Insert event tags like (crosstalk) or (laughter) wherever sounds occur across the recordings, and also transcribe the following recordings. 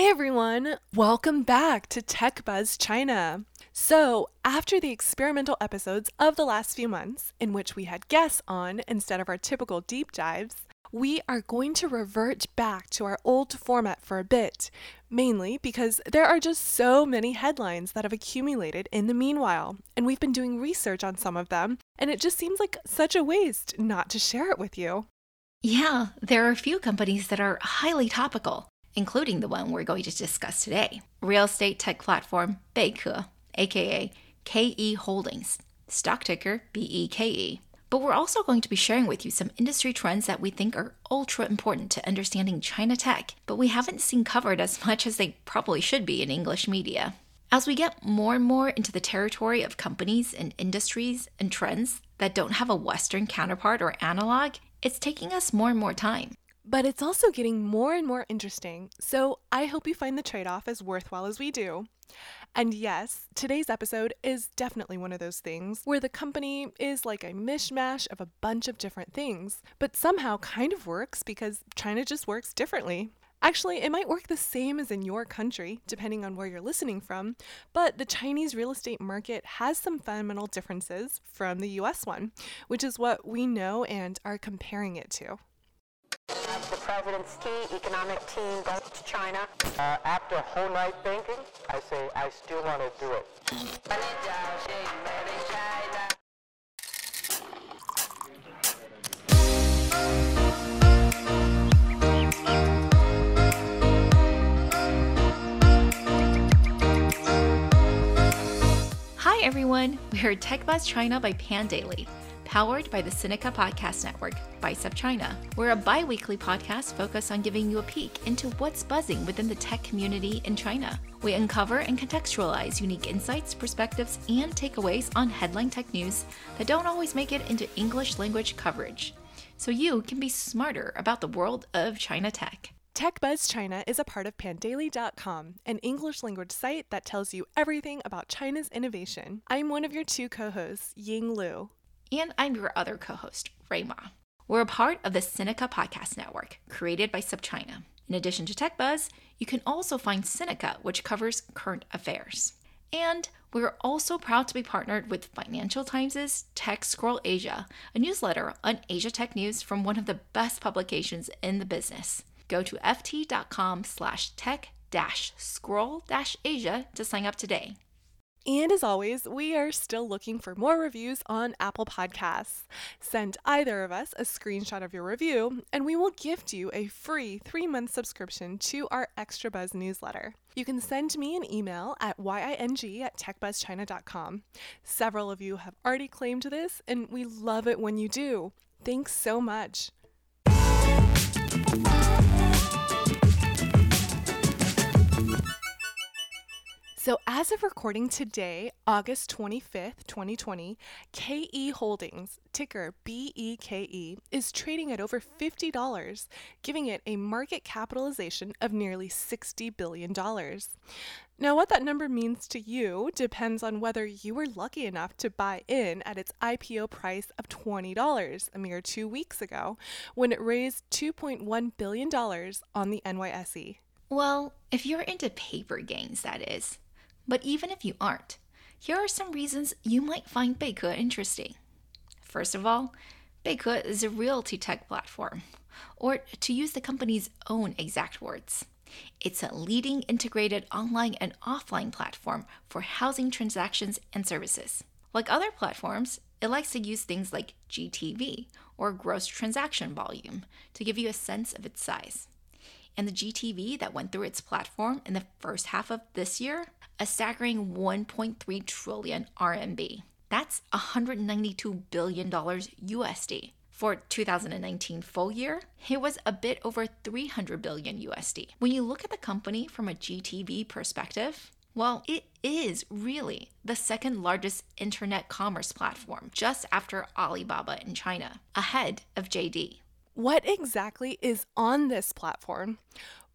Hi, everyone. Welcome back to Tech Buzz China. So, after the experimental episodes of the last few months, in which we had guests on instead of our typical deep dives, we are going to revert back to our old format for a bit, mainly because there are just so many headlines that have accumulated in the meanwhile, and we've been doing research on some of them, and it just seems like such a waste not to share it with you. Yeah, there are a few companies that are highly topical, including the one we're going to discuss today real estate tech platform Beike, aka KE Holdings, stock ticker BEKE. But we're also going to be sharing with you some industry trends that we think are ultra important to understanding China tech, but we haven't seen covered as (laughs) much as they probably should be in English media. As we get more and more into the territory of companies and industries and trends that don't have a Western counterpart or analog, it's taking us more and more time. But it's also getting more and more interesting, so I hope you find the trade off as worthwhile as we do. And yes, today's episode is definitely one of those things where the company is like a mishmash of a bunch of different things, but somehow kind of works because China just works differently. Actually, it might work the same as in your country, depending on where you're listening from, but the Chinese real estate market has some fundamental differences from the US one, which is what we know and are comparing it to. The president's key economic team goes to China. Uh, after a whole night thinking, I say I still want to do it. Hi, everyone. We're Tech Buzz China by Pandaily, powered by the Sinica Podcast Network by China. We're a bi weekly podcast focused on giving you a peek into what's buzzing within the tech community in China. We uncover and contextualize unique insights, perspectives, and takeaways on headline tech news that don't always make it into English language coverage. So you can be smarter about the world of China tech. TechBuzz China is a part of Pandaily.com, an English language site that tells you everything about China's innovation. I'm one of your two co hosts, Ying Lu. And I'm your other co host, Ray Ma. We're a part of the Sinica Podcast Network, created by SupChina. In addition to TechBuzz, you can also find Sinica, which covers current affairs. And we're also proud to be partnered with Financial Times' Tech Scroll Asia, a newsletter on Asia tech news from one of the best publications in the business. Go to ft.com slash tech dash scroll dash Asia to sign up today. And as always, we are still looking for more reviews on Apple Podcasts. Send either of us a screenshot of your review, and we will gift you a free three month subscription to our Extra Buzz newsletter. You can send me an email at ying at techbuzzchina.com. Several of you have already claimed this, and we love it when you do. Thanks so much. So, as of recording today, August 25th, 2020, KE Holdings, ticker BEKE, is trading at over $50, giving it a market capitalization of nearly $60 billion. Now, what that number means to you depends on whether you were lucky enough to buy in at its IPO price of $20 a mere two weeks ago, when it raised $2.1 billion on the NYSE. Well, if you're into paper gains, that is. But even if you aren't, here are some reasons you might find Beike interesting. First of all, Beike is a realty tech platform, or to use the company's own exact words, it's a leading integrated online and offline platform for housing transactions and services. Like other platforms, it likes to use things like GTV or gross transaction volume to give you a sense of its size. And the GTV that went through its platform in the first half of this year, a staggering 1.3 trillion RMB. That's $192 billion USD. For 2019 full year, it was a bit over 300 billion USD. When you look at the company from a GTV perspective, well, it is really the second largest internet commerce platform just after Alibaba in China, ahead of JD. What exactly is on this platform?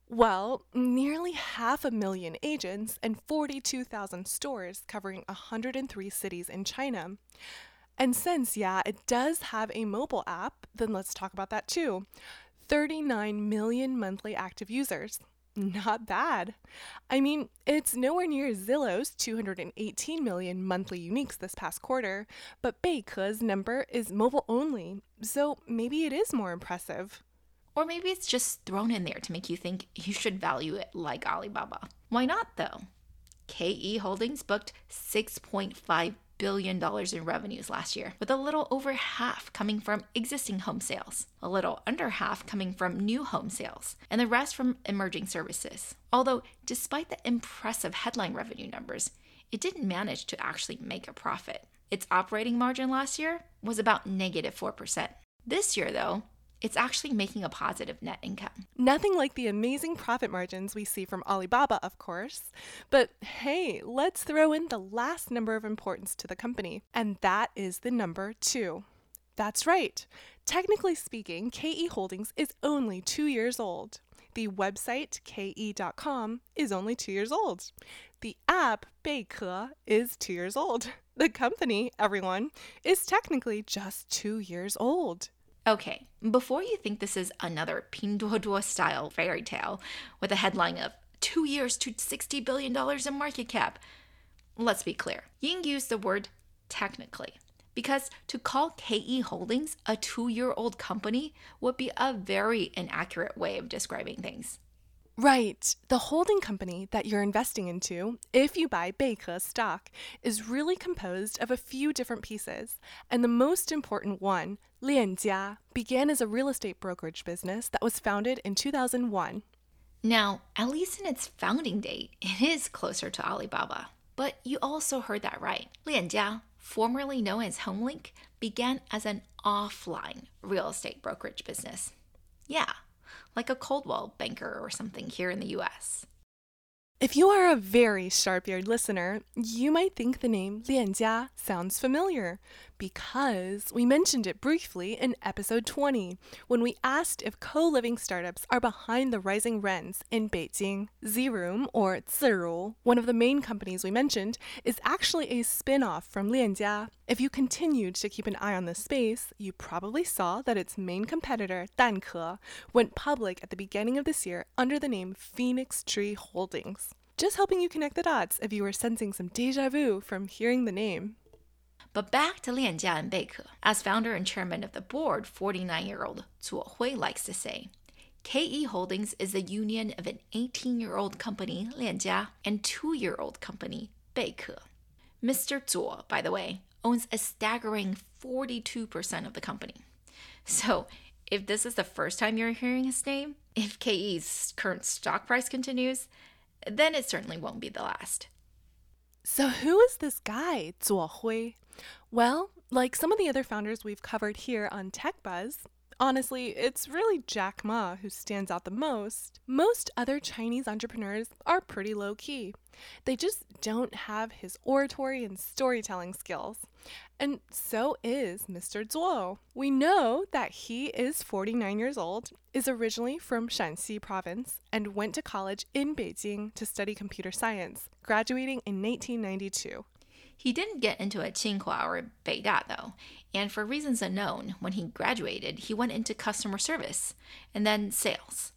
Well, nearly half a million agents and 42,000 stores covering 103 cities in China. And since, yeah, it does have a mobile app, then let's talk about that too. 39 million monthly active users. Not bad. I mean, it's nowhere near Zillow's 218 million monthly uniques this past quarter, but Beike's number is mobile only, so maybe it is more impressive. Or maybe it's just thrown in there to make you think you should value it like Alibaba. Why not, though? KE Holdings booked 6.5 billion dollars in revenues last year, with a little over half coming from existing home sales, a little under half coming from new home sales, and the rest from emerging services. Although, despite the impressive headline revenue numbers, it didn't manage to actually make a profit. Its operating margin last year was about negative 4%. This year, though, it's actually making a positive net income. Nothing like the amazing profit margins we see from Alibaba, of course. But hey, let's throw in the last number of importance to the company, and that is the number two. That's right. Technically speaking, KE Holdings is only two years old. The website, ke.com, is only two years old. The app, Beike, is two years old. (laughs) The company, everyone, is technically just two years old. Okay, before you think this is another Pinduoduo style fairy tale with a headline of two years to $60 billion in market cap, let's be clear. Ying used the word technically because to call KE Holdings a two year old company would be a very inaccurate way of describing things. Right. The holding company that you're investing into, if you buy Beike stock, is really composed of a few different pieces. And the most important one, Lianjia, began as a real estate brokerage business that was founded in 2001. Now, at least in its founding date, it is closer to Alibaba. But you also heard that right. Lianjia, formerly known as HomeLink, began as an offline real estate brokerage business. Yeah, like a Coldwell banker or something here in the US. If you are a very sharp eared listener, you might think the name Lianjia sounds familiar because we mentioned it briefly in episode 20 when we asked if co living startups are behind the rising rents in Beijing. Ziroom, or Ziru, one of the main companies we mentioned, is actually a spin off from Lianjia. If you continued to keep an eye on this space, you probably saw that its main competitor, Danke, went public at the beginning of this year under the name Phoenix Tree Holdings. Just helping you connect the dots if you were sensing some deja vu from hearing the name. But back to Lianjia and Beike. As founder and chairman of the board, 49 year old Zuo Hui likes to say, KE Holdings is the union of an 18 year old company, Lianjia, and 2 year old company, Beike. Mr. Zuo, by the way, owns a staggering 42% of the company. So, if this is the first time you're hearing his name, if KE's current stock price continues, then it certainly won't be the last. So, who is this guy, Zuo Hui? Well, like some of the other founders we've covered here on Tech Buzz, honestly, it's really Jack Ma who stands out the most. Most other Chinese entrepreneurs are pretty low key. They just don't have his oratory and storytelling skills. And so is Mr. Zuo. We know that he is 49 years old, is originally from Shanxi province, and went to college in Beijing to study computer science, graduating in 1992. He didn't get into a Tsinghua or Beida though, and for reasons unknown, when he graduated, he went into customer service and then sales.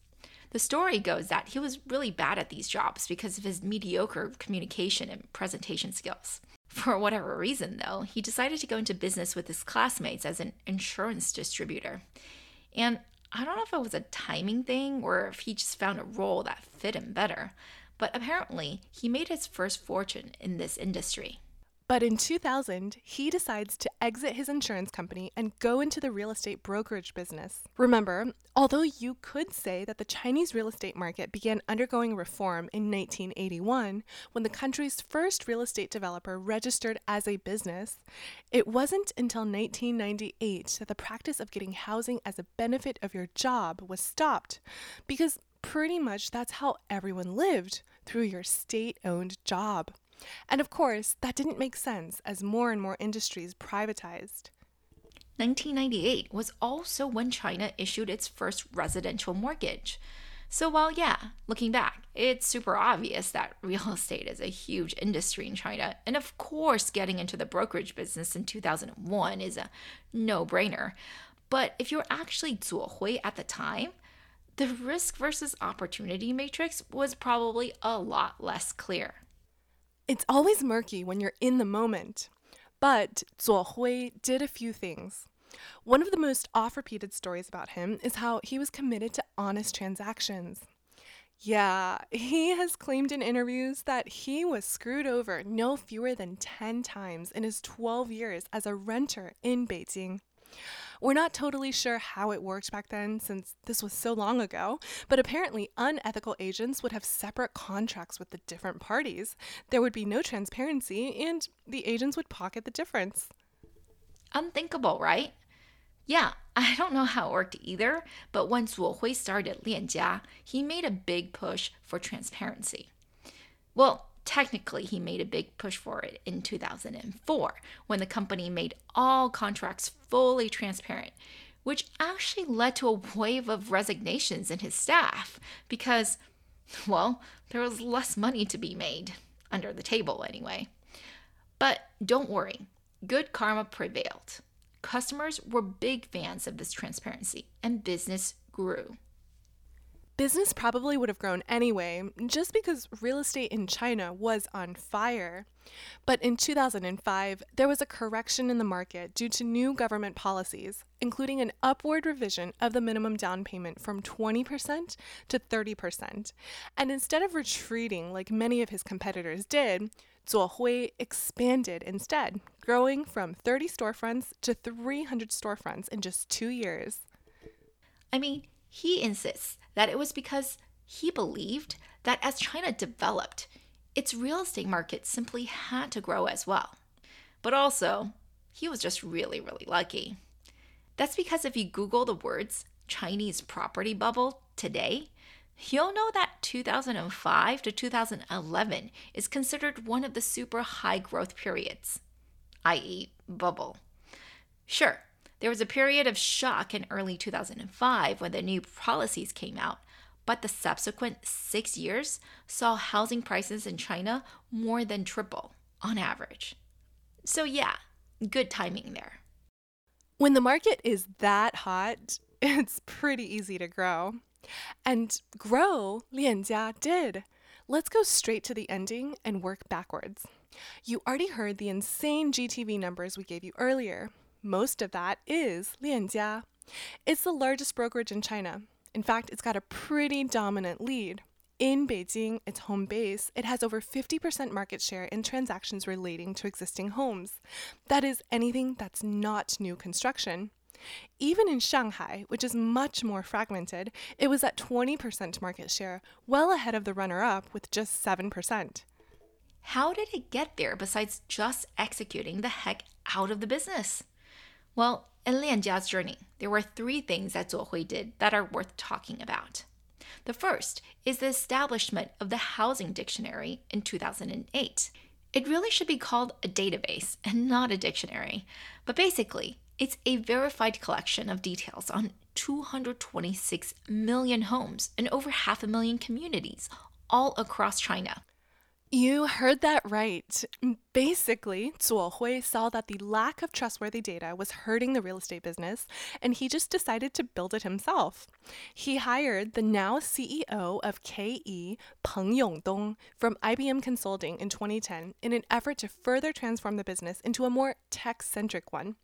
The story goes that he was really bad at these jobs because of his mediocre communication and presentation skills. For whatever reason, though, he decided to go into business with his classmates as an insurance distributor. And I don't know if it was a timing thing or if he just found a role that fit him better, but apparently he made his first fortune in this industry. But in 2000, he decides to exit his insurance company and go into the real estate brokerage business. Remember, although you could say that the Chinese real estate market began undergoing reform in 1981 when the country's first real estate developer registered as a business, it wasn't until 1998 that the practice of getting housing as a benefit of your job was stopped. Because pretty much that's how everyone lived through your state owned job. And of course, that didn't make sense as more and more industries privatized. 1998 was also when China issued its first residential mortgage. So, while, yeah, looking back, it's super obvious that (laughs) real estate is a huge industry in China, and of course, getting into the brokerage business in 2001 is a no brainer. But if you're actually Zuo Hui at the time, the risk versus opportunity matrix was probably a lot less clear. It's always murky when you're in the moment. But Zuo Hui did a few things. One of the most oft repeated stories about him is how he was committed to honest transactions. Yeah, he has claimed in interviews that he was screwed over no fewer than 10 times in his 12 years as a renter in Beijing. We're not totally sure how it worked back then since this was so long ago, but apparently unethical agents would have separate contracts with the different parties. There would be no transparency, and the agents would pocket the difference. Unthinkable, right? Yeah, (laughs) I don't know how it worked either, but when Zuo Hui started Lianjia, he made a big push for transparency. Well, technically, he made a big push for it in 2004 when the company made all contracts fully transparent, which actually led to a wave of resignations in his staff because, well, there was less money to be made, under the table anyway. But don't worry, good karma prevailed. Customers were big fans of this transparency, and business grew. Business probably would have grown anyway, just because real estate in China was on fire. But in 2005, there was a correction in the market due to new government policies, including an upward revision of the minimum down payment from 20% to 30%. And instead of retreating like many of his competitors did, Zuo Hui expanded instead, growing from 30 storefronts to 300 storefronts in just two years. I mean, he insists that it was because he believed that as China developed, its real estate market simply had to grow as well. But also, he was just really, really lucky. That's because if you Google the words Chinese property bubble today, you'll know that 2005 to 2011 is considered one of the super high growth periods, i.e., bubble. Sure, there was a period of shock in early 2005 when the new policies came out, but the subsequent six years saw housing prices in China more than triple on average. So, yeah, good timing there. When the market is that hot, (laughs) it's pretty easy to grow. And grow, Lianjia did. Let's go straight to the ending and work backwards. You already heard the insane GTV numbers we gave you earlier. Most of that is Lianjia. It's the largest brokerage in China. In fact, it's got a pretty dominant lead. In Beijing, its home base, it has over 50% market share in transactions relating to existing homes. That is anything that's not new construction. Even in Shanghai, which is much more fragmented, it was at 20% market share, well ahead of the runner up with just 7%. How did it get there besides just executing the heck out of the business? Well, in Lianjia's journey, there were three things that Zuo Hui did that are worth talking about. The first is the establishment of the Housing Dictionary in 2008. It really should be called a database and not a dictionary, but basically, it's a verified collection of details on 226 million homes and over half a million communities all across China. You heard that right. Basically, Zuo Hui saw that the lack of trustworthy data was hurting the real estate business, and he just decided to build it himself. He hired the now CEO of KE, Peng Yongdong, from IBM Consulting in 2010 in an effort to further transform the business into a more tech centric one.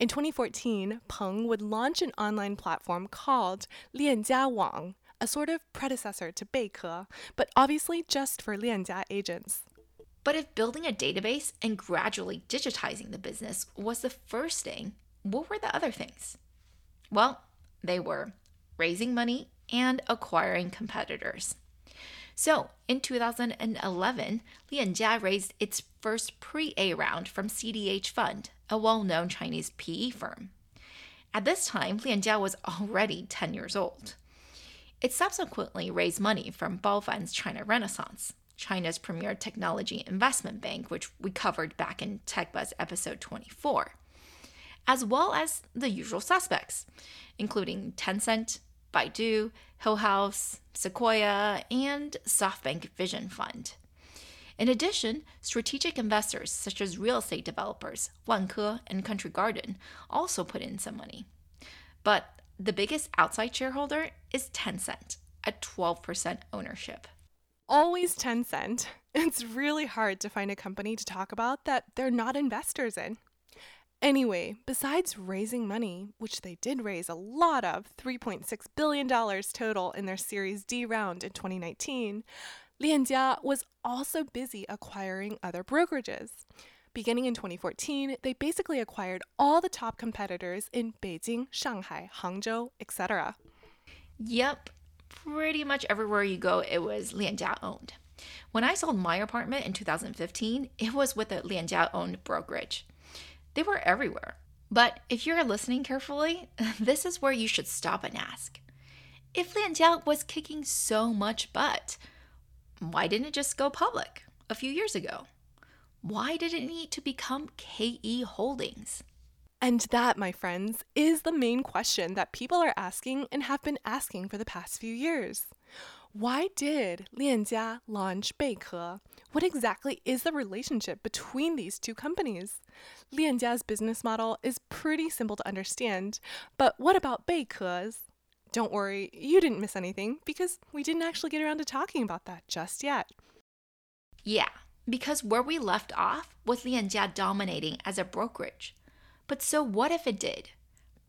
In 2014, Peng would launch an online platform called Lianjia Wang a sort of predecessor to Beike, but obviously just for Lianjia agents. But if building a database and gradually digitizing the business was the first thing, what were the other things? Well, they were raising money and acquiring competitors. So, in 2011, Lianjia raised its first pre A round from CDH Fund, a well known Chinese PE firm. At this time, Lianjia was already 10 years old. It subsequently raised money from Bao Fan's China Renaissance, China's premier technology investment bank, which we covered back in TechBuzz episode 24, as well as the usual suspects, including Tencent, Baidu, Hillhouse, Sequoia, and SoftBank Vision Fund. In addition, strategic investors such as real estate developers Wanke and Country Garden also put in some money. But The biggest outside shareholder is Tencent at 12% ownership. Always Tencent. (laughs) It's really hard to find a company to talk about that they're not investors in. Anyway, besides raising money, which they did raise a lot of $3.6 billion total in their Series D round in 2019, Lianjia was also busy acquiring other brokerages. Beginning in 2014, they basically acquired all the top competitors in Beijing, Shanghai, Hangzhou, etc. Yep, pretty much everywhere you go, it was Lianjia owned. When I sold my apartment in 2015, it was with a Lianjia owned brokerage. They were everywhere. But if you're listening carefully, (laughs) this is where you should stop and ask. If Lianjia was kicking so much butt, why didn't it just go public a few years ago? Why did it need to become KE Holdings? And that, my friends, is the main question that people are asking and have been asking for the past few years. Why did Lianjia launch Beike? What exactly is the relationship between these two companies? Lianjia's business model is pretty simple to understand, but what about Beike's? Don't worry, you didn't miss anything because we didn't actually get around to talking about that just yet. Yeah, because where we left off was Lianjia dominating as a brokerage. But so what if it did?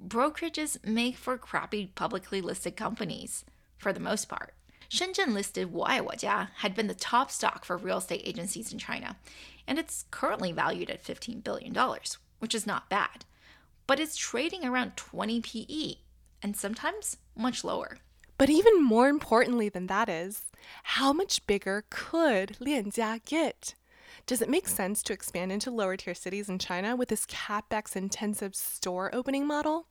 Brokerages make for crappy publicly listed companies, for the most part. Shenzhen listed Huaihuajia had been the top stock for real estate agencies in China, and it's currently valued at $15 billion, which is not bad. But it's trading around 20 PE, and sometimes much lower. But even more importantly than that is, how much bigger could Lianjia get? Does it make sense to expand into lower tier cities in China with this capex intensive store opening model?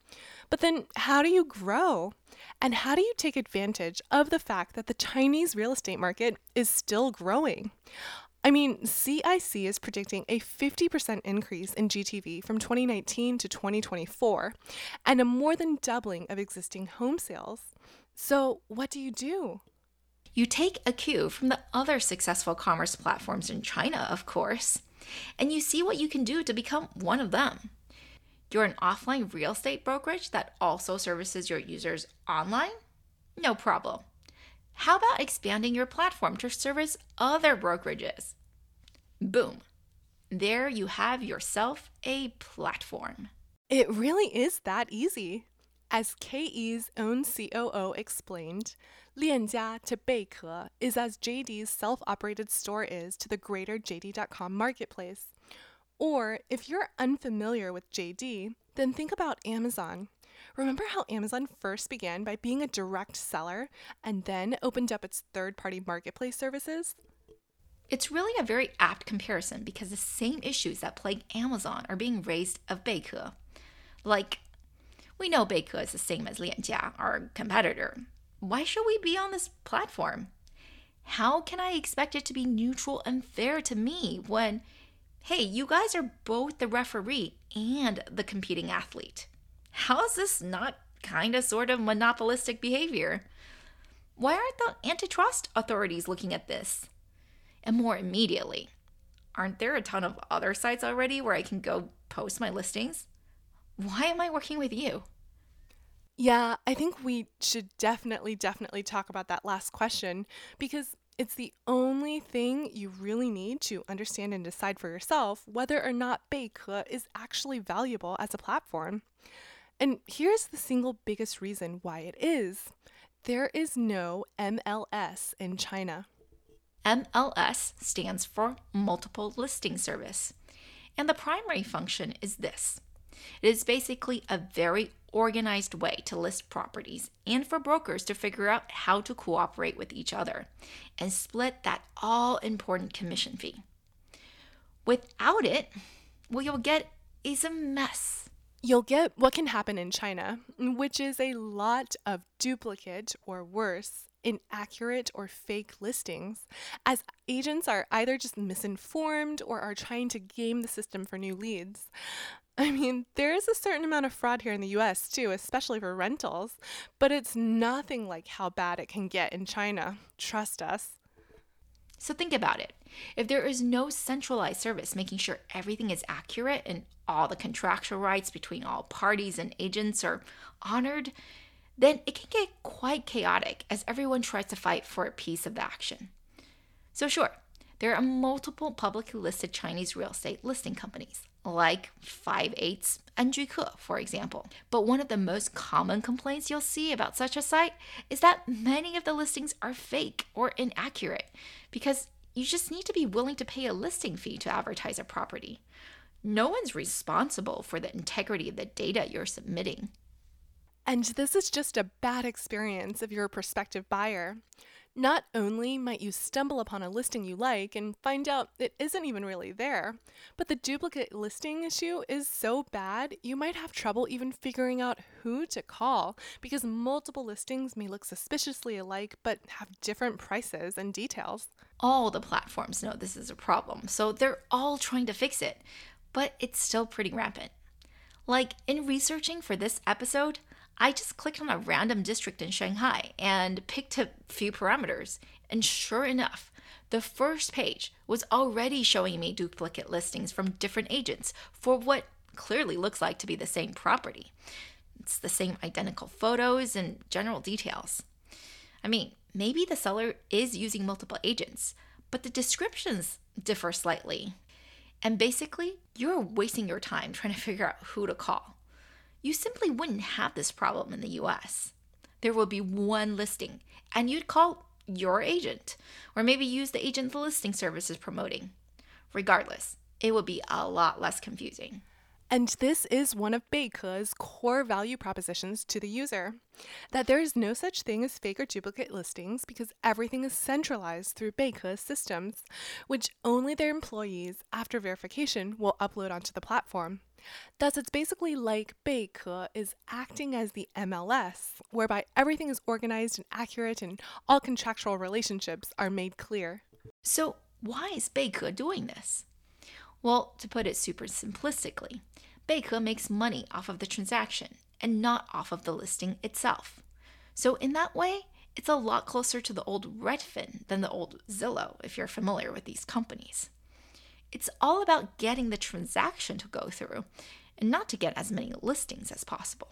But then, how do you grow? And how do you take advantage of the fact that the Chinese real estate market is still growing? I mean, CIC is predicting a 50% increase in GTV from 2019 to 2024 and a more than doubling of existing home sales. So, what do you do? You take a cue from the other successful commerce platforms in China, of course, and you see what you can do to become one of them. You're an offline real estate brokerage that also services your users online? No problem. How about expanding your platform to service other brokerages? Boom. There you have yourself a platform. It really is that easy. As KE's own COO explained, Lianjia to Beike is as JD's self operated store is to the greater JD.com marketplace. Or if you're unfamiliar with JD, then think about Amazon. Remember how Amazon first began by being a direct seller and then opened up its third party marketplace services? It's really a very apt comparison because the same issues that plague Amazon are being raised of Beike. Like, we know Beike is the same as Lianjia, our competitor. Why should we be on this platform? How can I expect it to be neutral and fair to me when hey, you guys are both the referee and the competing athlete. How is this not kind of sort of monopolistic behavior? Why aren't the antitrust authorities looking at this? And more immediately, aren't there a ton of other sites already where I can go post my listings? Why am I working with you? Yeah, I think we should definitely, definitely talk about that last question because it's the only thing you really need to understand and decide for yourself whether or not Beike is actually valuable as a platform. And here's the single biggest reason why it is there is no MLS in China. MLS stands for Multiple Listing Service. And the primary function is this it is basically a very organized way to list properties and for brokers to figure out how to cooperate with each other and split that all important commission fee. Without it, what you'll get is a mess. You'll get what can happen in China, which is a lot of duplicate or worse, inaccurate or fake listings, as agents are either just misinformed or are trying to game the system for new leads. (laughs) I mean, there is a certain amount of fraud here in the US too, especially for rentals, but it's nothing like how bad it can get in China. Trust us. So think about it. If there is no centralized service making sure everything is accurate and all the contractual rights between all parties and agents are honored, then it can get quite chaotic as everyone tries to fight for a piece of the action. So, sure, there are multiple publicly listed Chinese real estate listing companies, like 5 8 Anjuke, for example. But one of the most common complaints you'll see about such a site is that many of the listings are fake or inaccurate because you just need to be willing to pay a listing fee to advertise a property. No one's responsible for the integrity of the data you're submitting. And this is just a bad experience if you're a prospective buyer. Not only might you stumble upon a listing you like and find out it isn't even really there, but the duplicate listing issue is so bad you might have trouble even figuring out who to call because multiple listings may look suspiciously alike but have different prices and details. All the platforms know this is a problem, so they're all trying to fix it, but it's still pretty rampant. Like in researching for this episode, I just clicked on a random district in Shanghai and picked a few parameters. And sure enough, the first page was already showing me duplicate listings from different agents for what clearly looks like to be the same property. It's the same identical photos and general details. I mean, maybe the seller is using multiple agents, but the descriptions differ slightly. And basically, you're wasting your time trying to figure out who to call you simply wouldn't have this problem in the US. There would be one listing, and you'd call your agent, or maybe use the agent the listing service is promoting. Regardless, it would be a lot less confusing. And this is one of Beike's core value propositions to the user that there is no such thing as fake or duplicate listings because everything is centralized through Beike's systems, which only their employees, after verification, will upload onto the platform. Thus, it's basically like Beike is acting as the MLS, whereby everything is organized and accurate and all contractual relationships are made clear. So, why is Beike doing this? Well, to put it super simplistically, Beike makes money off of the transaction and not off of the listing itself. So, in that way, it's a lot closer to the old Redfin than the old Zillow, if you're familiar with these companies. It's all about getting the transaction to go through and not to get as many listings as possible.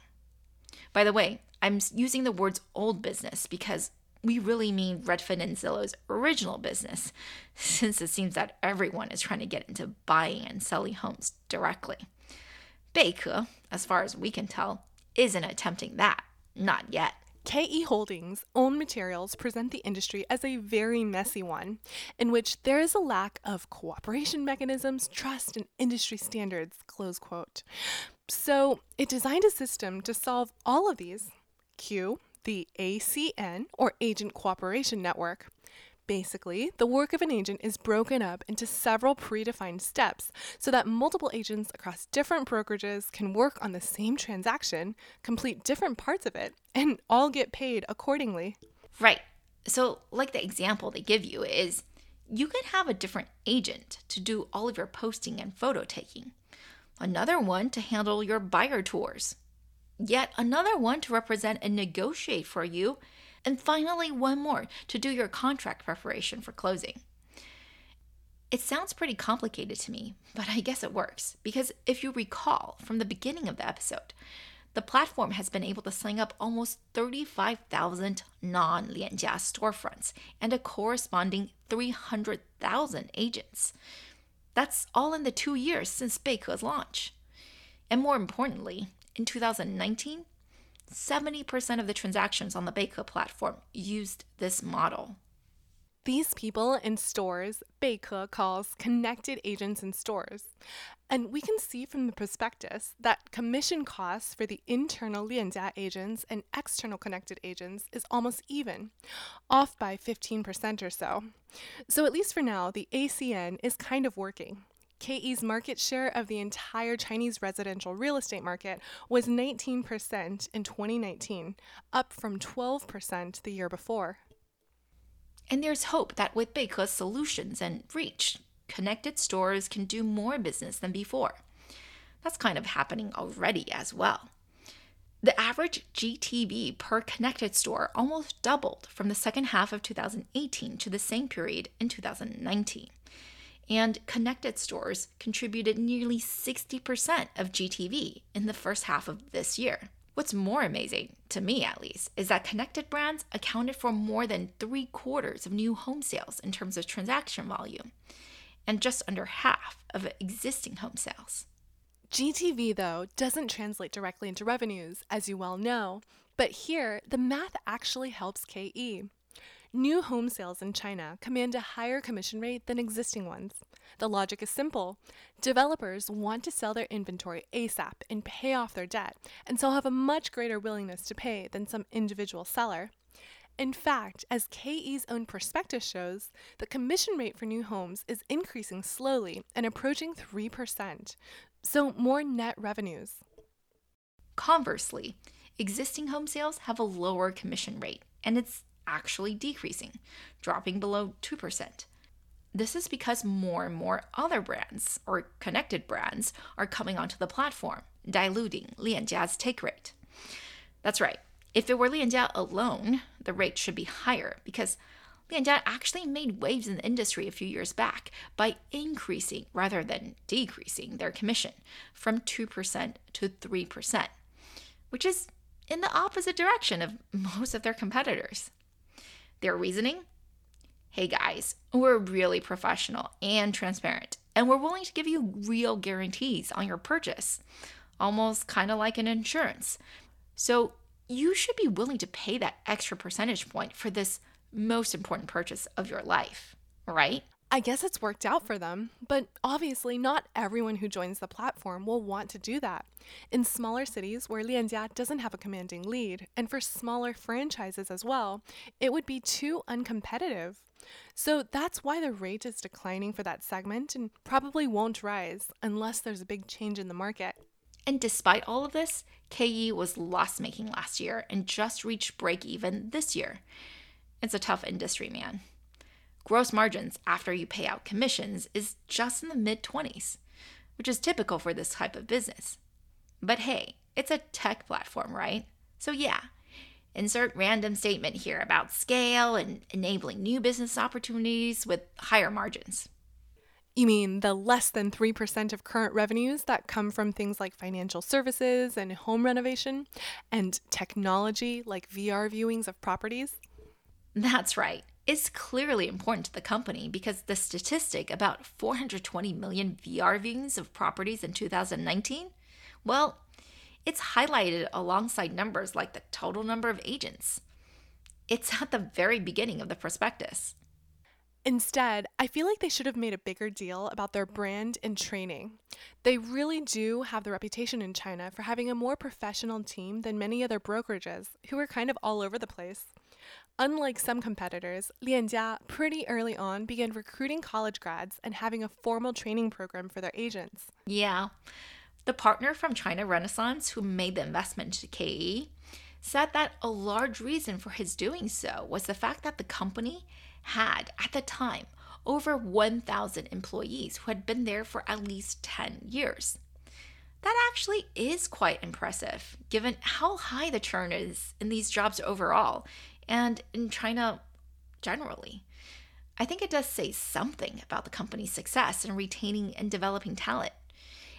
By the way, I'm using the words old business because we really mean Redfin and Zillow's original business, (laughs) since it seems that everyone is trying to get into buying and selling homes directly. Beike, as far as we can tell, isn't attempting that. Not yet. KE Holdings' own materials present the industry as a very messy one, in which there is a lack of cooperation mechanisms, trust, and industry standards. Close quote. So it designed a system to solve all of these. Q, the ACN, or Agent Cooperation Network. Basically, the work of an agent is broken up into several predefined steps so that multiple agents across different brokerages can work on the same transaction, complete different parts of it, and all get paid accordingly. Right. So, like the example they give you is you could have a different agent to do all of your posting and photo taking, another one to handle your buyer tours, yet another one to represent and negotiate for you and finally, one more to do your contract preparation for closing. It sounds pretty complicated to me, but I guess it works because if you recall from the beginning of the episode, the platform has been able to sign up almost 35,000 non Lianjia storefronts and a corresponding 300,000 agents. That's all in the two years since Beike's launch. And more importantly, in 2019, 70% of the transactions on the Beike platform used this model. These people in stores, Beike calls connected agents in stores. And we can see from the prospectus that commission costs for the internal Lianjia agents and external connected agents is almost even, off by 15% or so. So, at least for now, the ACN is kind of working. KE's market share of the entire Chinese residential real estate market was 19% in 2019, up from 12% the year before. And there's hope that with Beike's solutions and reach, connected stores can do more business than before. That's kind of happening already as well. The average GTV per connected store almost doubled from the second half of 2018 to the same period in 2019 and connected stores contributed nearly 60% of GTV in the first half of this year. What's more amazing, to me at least, is that connected brands accounted for more than three quarters of new home sales in terms of transaction volume, and just under half of existing home sales. GTV, though, doesn't translate directly into revenues, as you well know, but here the math actually helps KE. New home sales in China command a higher commission rate than existing ones. The logic is simple. Developers want to sell their inventory ASAP and pay off their debt, and so have a much greater willingness to pay than some individual seller. In fact, as KE's own prospectus shows, the commission rate for new homes is increasing slowly and approaching 3%, so more net revenues. Conversely, existing home sales have a lower commission rate, and it's actually decreasing, dropping below 2%. This is because more and more other brands or connected brands are coming onto the platform, diluting Lianjia's take rate. That's right. If it were Lianjia alone, the rate should be higher because Lianjia actually made waves in the industry a few years back by increasing rather than decreasing their commission from 2% to 3%, which is in the opposite direction of (laughs) most of their competitors. Their reasoning? Hey guys, we're really professional and transparent, and we're willing to give you real guarantees on your purchase, almost kind of like an insurance. So you should be willing to pay that extra percentage point for this most important purchase of your life, right? I guess it's worked out for them, but obviously, not everyone who joins the platform will want to do that. In smaller cities where Lianjia doesn't have a commanding lead, and for smaller franchises as well, it would be too uncompetitive. So that's why the rate is declining for that segment and probably won't rise unless there's a big change in the market. And despite all of this, KE was loss making last year and just reached break even this year. It's a tough industry, man. Gross margins after you pay out commissions is just in the mid 20s, which is typical for this type of business. But hey, it's a tech platform, right? So yeah, insert random statement here about scale and enabling new business opportunities with higher margins. You mean the less than 3% of current revenues that come from things like financial services and home renovation and technology like VR viewings of properties? That's right is clearly important to the company because the statistic about 420 million VR viewings of properties in 2019, well, it's highlighted alongside numbers like the total number of agents. It's at the very beginning of the prospectus. Instead, I feel like they should have made a bigger deal about their brand and training. They really do have the reputation in China for having a more professional team than many other brokerages who are kind of all over the place. Unlike some competitors, Lianjia pretty early on began recruiting college grads and having a formal training program for their agents. Yeah. The partner from China Renaissance who made the investment to KE said that a large reason for his doing so was the fact that the company had, at the time, over 1,000 employees who had been there for at least 10 years. That actually is quite impressive, given how high the churn is in these jobs overall and in China generally. I think it does say something about the company's success in retaining and developing talent.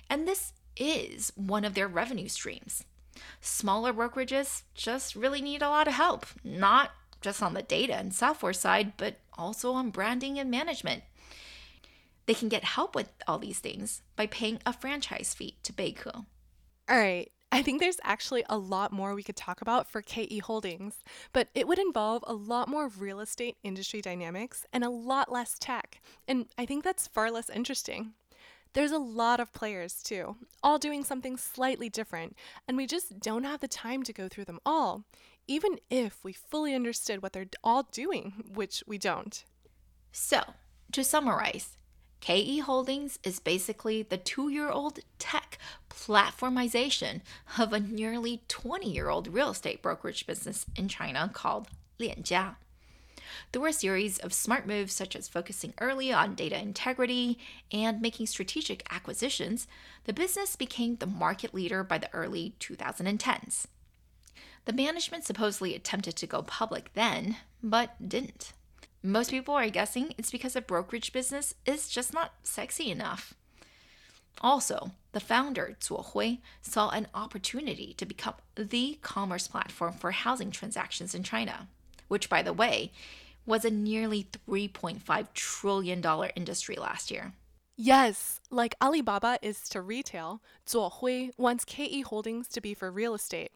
And this is one of their revenue streams. Smaller brokerages just really need a lot of help, not just on the data and software side, but also on branding and management. They can get help with all these things by paying a franchise fee to Beike. All right, I think there's actually a lot more we could talk about for KE Holdings, but it would involve a lot more real estate industry dynamics and a lot less tech. And I think that's far less interesting. There's a lot of players too, all doing something slightly different, and we just don't have the time to go through them all, even if we fully understood what they're all doing, which we don't. So, to summarize, KE Holdings is basically the two year old tech platformization of a nearly 20 year old real estate brokerage business in China called Lianjia. Through a series of smart moves such as focusing early on data integrity and making strategic acquisitions, the business became the market leader by the early 2010s. The management supposedly attempted to go public then, but didn't. Most people are guessing it's because a brokerage business is just not sexy enough. Also, The founder, Zuo Hui, saw an opportunity to become the commerce platform for housing transactions in China, which, by the way, was a nearly $3.5 trillion industry last year. Yes, like Alibaba is to retail, Zuo Hui wants KE Holdings to be for real estate.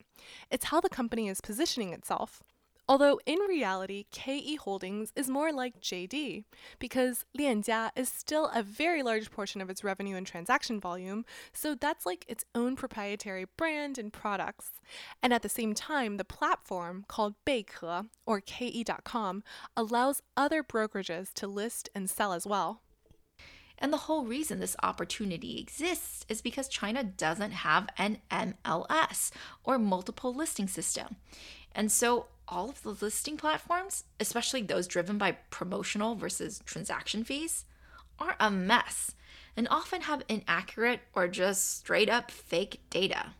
It's how the company is positioning itself. Although in reality, KE Holdings is more like JD because Lianjia is still a very large portion of its revenue and transaction volume, so that's like its own proprietary brand and products. And at the same time, the platform called Beike or ke.com allows other brokerages to list and sell as well. And the whole reason this opportunity exists is because China doesn't have an MLS or multiple listing system. And so all of the listing platforms, especially those driven by promotional versus transaction fees, are a mess and often have inaccurate or just straight up fake data.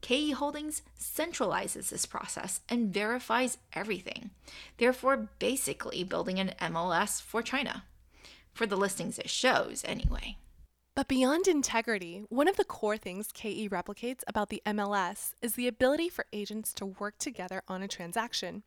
KE Holdings centralizes this process and verifies everything, therefore, basically building an MLS for China. For the listings it shows, anyway. But beyond integrity, one of the core things KE replicates about the MLS is the ability for agents to work together on a transaction.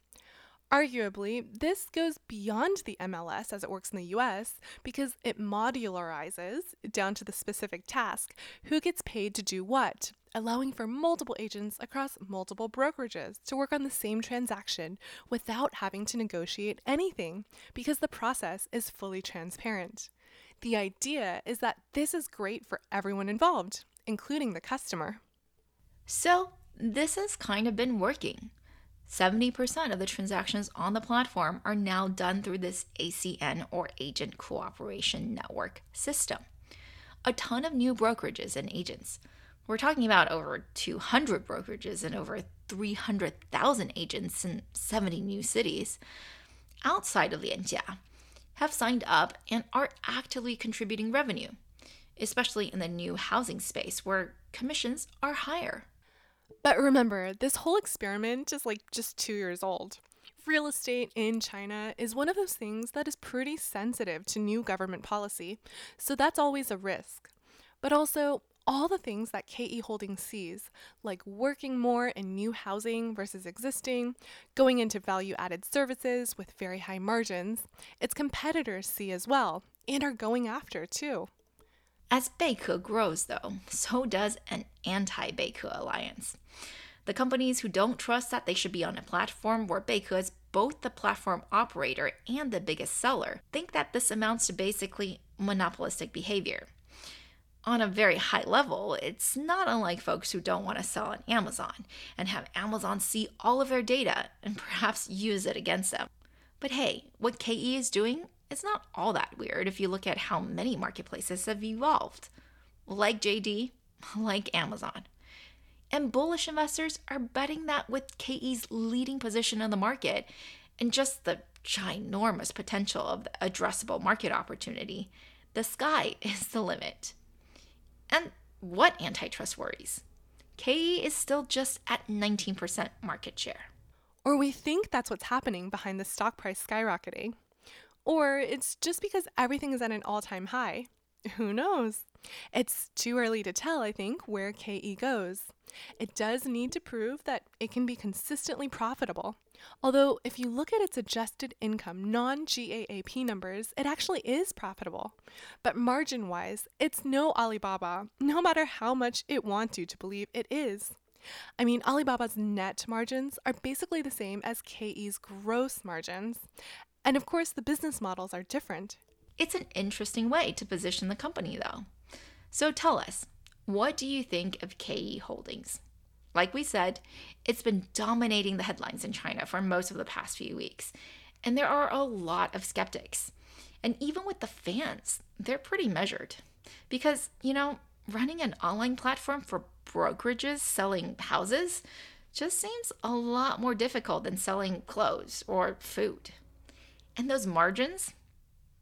Arguably, this goes beyond the MLS as it works in the US because it modularizes down to the specific task who gets paid to do what, allowing for multiple agents across multiple brokerages to work on the same transaction without having to negotiate anything because the process is fully transparent. The idea is that this is great for everyone involved, including the customer. So, this has kind of been working. 70% of the transactions on the platform are now done through this ACN or Agent Cooperation Network system. A ton of new brokerages and agents. We're talking about over 200 brokerages and over 300,000 agents in 70 new cities outside of Lianjia have signed up and are actively contributing revenue, especially in the new housing space where commissions are higher. But remember, this whole experiment is like just two years old. Real estate in China is one of those things that is pretty sensitive to new government policy, so that's always a risk. But also, all the things that KE Holdings sees, like working more in new housing versus existing, going into value added services with very high margins, its competitors see as well and are going after too. As Beike grows, though, so does an anti Beike alliance. The companies who don't trust that they should be on a platform where Beike is both the platform operator and the biggest seller think that this amounts to basically monopolistic behavior on a very high level, it's not unlike folks who don't want to sell on Amazon and have Amazon see all of their data and (laughs) perhaps use it against them. But hey, what KE is doing is not all that weird if you look at how many marketplaces have evolved, like JD, (laughs) like Amazon. And bullish investors are betting that with KE's leading position in the market and just the ginormous potential of the addressable market opportunity, the sky (laughs) is the limit. And what antitrust worries? KE is still just at 19% market share. Or we think that's what's happening behind the stock price skyrocketing. Or it's just because everything is at an all time high. Who knows? It's too early to tell, I think, where KE goes. It does need to prove that it can be consistently profitable. Although, if you look at its adjusted income non GAAP numbers, it actually is profitable. But margin wise, it's no Alibaba, no matter how much it wants you to believe it is. I mean, Alibaba's net margins are basically the same as KE's gross margins. And of course, the business models are different. It's an interesting way to position the company, though. So tell us, what do you think of KE Holdings? Like we said, it's been dominating the headlines in China for most of the past few weeks, and there are a lot of skeptics. And even with the fans, they're pretty measured. Because, you know, running an online platform for brokerages selling houses just seems a lot more difficult than selling clothes or food. And those margins,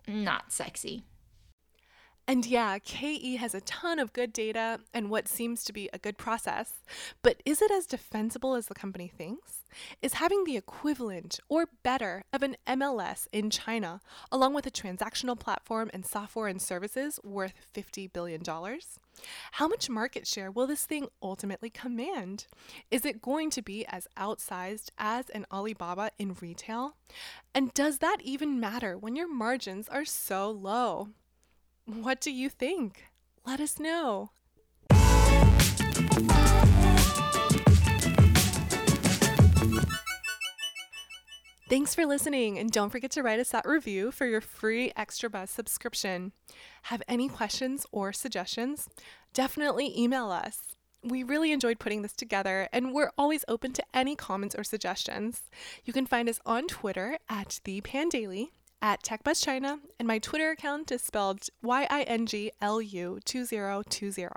not sexy. And yeah, KE has a ton of good data and what seems to be a good process. But is it as defensible as the company thinks? Is having the equivalent or better of an MLS in China, along with a transactional platform and software and services, worth $50 billion? How much market share will this thing ultimately command? Is it going to be as outsized as an Alibaba in retail? And does that even matter when your margins are so low? What do you think? Let us know. Thanks for listening, and don't forget to write us that review for your free Extra Buzz subscription. Have any questions or suggestions? Definitely email us. We really enjoyed putting this together, and we're always open to any comments or suggestions. You can find us on Twitter at the Pandaily, at TechBuzzChina, and my Twitter account is spelled Y I N G L U 2020.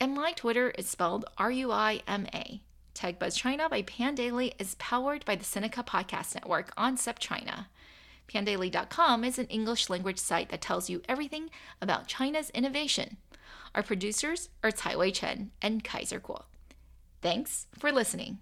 And my Twitter is spelled R U I M A. TechBuzz China by Pandaily is powered by the Sinica Podcast Network on SupChina. Pandaily.com is an English language site that tells you everything about China's innovation. Our producers are Tai Wei Chen and Kaiser Kuo. Thanks for listening.